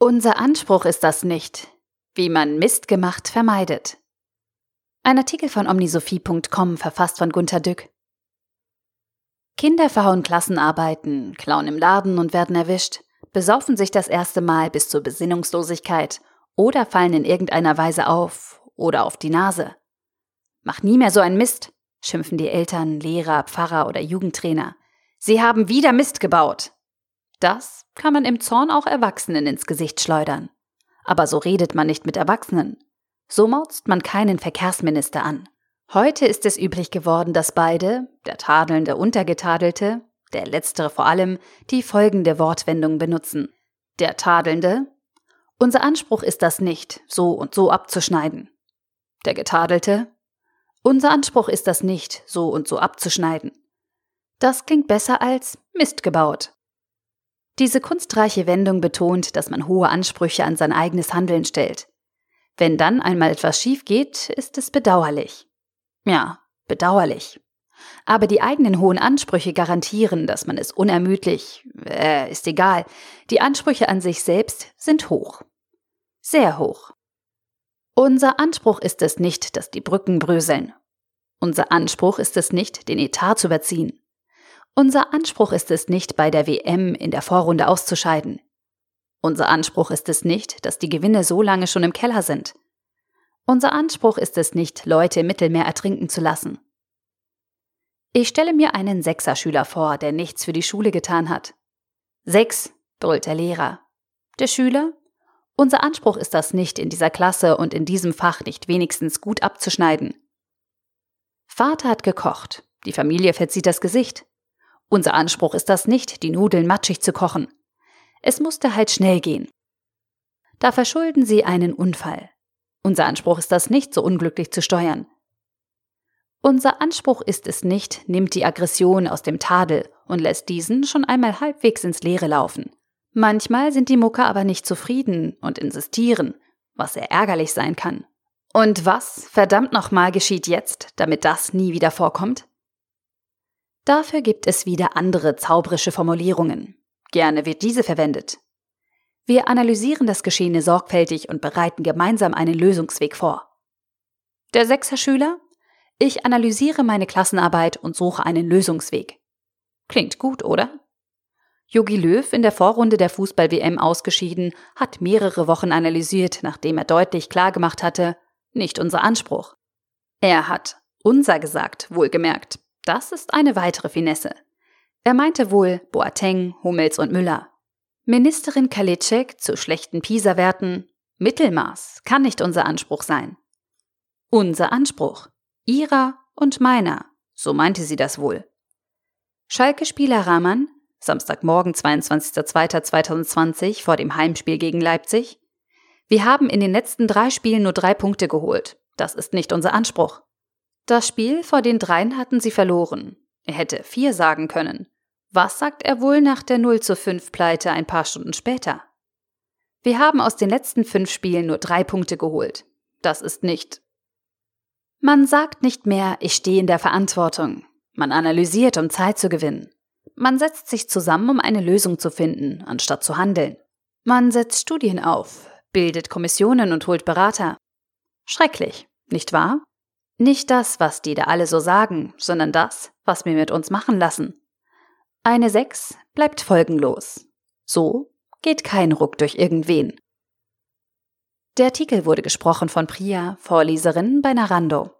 Unser Anspruch ist das nicht, wie man Mist gemacht vermeidet. Ein Artikel von omnisophie.com verfasst von Gunter Dück. Kinder verhauen Klassenarbeiten, klauen im Laden und werden erwischt, besaufen sich das erste Mal bis zur Besinnungslosigkeit oder fallen in irgendeiner Weise auf oder auf die Nase. Mach nie mehr so einen Mist, schimpfen die Eltern, Lehrer, Pfarrer oder Jugendtrainer. Sie haben wieder Mist gebaut. Das kann man im Zorn auch Erwachsenen ins Gesicht schleudern. Aber so redet man nicht mit Erwachsenen. So mauzt man keinen Verkehrsminister an. Heute ist es üblich geworden, dass beide, der Tadelnde und der Getadelte, der letztere vor allem, die folgende Wortwendung benutzen. Der Tadelnde Unser Anspruch ist das nicht, so und so abzuschneiden. Der Getadelte Unser Anspruch ist das nicht, so und so abzuschneiden. Das klingt besser als Mist gebaut. Diese kunstreiche Wendung betont, dass man hohe Ansprüche an sein eigenes Handeln stellt. Wenn dann einmal etwas schief geht, ist es bedauerlich. Ja, bedauerlich. Aber die eigenen hohen Ansprüche garantieren, dass man es unermüdlich, äh, ist egal, die Ansprüche an sich selbst sind hoch. Sehr hoch. Unser Anspruch ist es nicht, dass die Brücken bröseln. Unser Anspruch ist es nicht, den Etat zu überziehen. Unser Anspruch ist es nicht, bei der WM in der Vorrunde auszuscheiden. Unser Anspruch ist es nicht, dass die Gewinne so lange schon im Keller sind. Unser Anspruch ist es nicht, Leute im Mittelmeer ertrinken zu lassen. Ich stelle mir einen Sechserschüler vor, der nichts für die Schule getan hat. Sechs, brüllt der Lehrer. Der Schüler? Unser Anspruch ist das nicht, in dieser Klasse und in diesem Fach nicht wenigstens gut abzuschneiden. Vater hat gekocht, die Familie verzieht das Gesicht. Unser Anspruch ist das nicht, die Nudeln matschig zu kochen. Es musste halt schnell gehen. Da verschulden sie einen Unfall. Unser Anspruch ist das nicht, so unglücklich zu steuern. Unser Anspruch ist es nicht, nimmt die Aggression aus dem Tadel und lässt diesen schon einmal halbwegs ins Leere laufen. Manchmal sind die Mucker aber nicht zufrieden und insistieren, was sehr ärgerlich sein kann. Und was, verdammt nochmal, geschieht jetzt, damit das nie wieder vorkommt? Dafür gibt es wieder andere zauberische Formulierungen. Gerne wird diese verwendet. Wir analysieren das Geschehene sorgfältig und bereiten gemeinsam einen Lösungsweg vor. Der Sechser-Schüler? Ich analysiere meine Klassenarbeit und suche einen Lösungsweg. Klingt gut, oder? Jogi Löw, in der Vorrunde der Fußball-WM ausgeschieden, hat mehrere Wochen analysiert, nachdem er deutlich klargemacht hatte, nicht unser Anspruch. Er hat unser gesagt, wohlgemerkt. Das ist eine weitere Finesse. Er meinte wohl Boateng, Hummels und Müller. Ministerin Kalitschek zu schlechten PISA-Werten. Mittelmaß kann nicht unser Anspruch sein. Unser Anspruch. Ihrer und meiner. So meinte sie das wohl. Schalke-Spieler Rahman, Samstagmorgen, 22.02.2020 vor dem Heimspiel gegen Leipzig. Wir haben in den letzten drei Spielen nur drei Punkte geholt. Das ist nicht unser Anspruch. Das Spiel vor den dreien hatten sie verloren. Er hätte vier sagen können. Was sagt er wohl nach der 0 zu 5 Pleite ein paar Stunden später? Wir haben aus den letzten fünf Spielen nur drei Punkte geholt. Das ist nicht. Man sagt nicht mehr, ich stehe in der Verantwortung. Man analysiert, um Zeit zu gewinnen. Man setzt sich zusammen, um eine Lösung zu finden, anstatt zu handeln. Man setzt Studien auf, bildet Kommissionen und holt Berater. Schrecklich, nicht wahr? Nicht das, was die da alle so sagen, sondern das, was wir mit uns machen lassen. Eine Sechs bleibt folgenlos. So geht kein Ruck durch irgendwen. Der Artikel wurde gesprochen von Priya, Vorleserin bei Narando.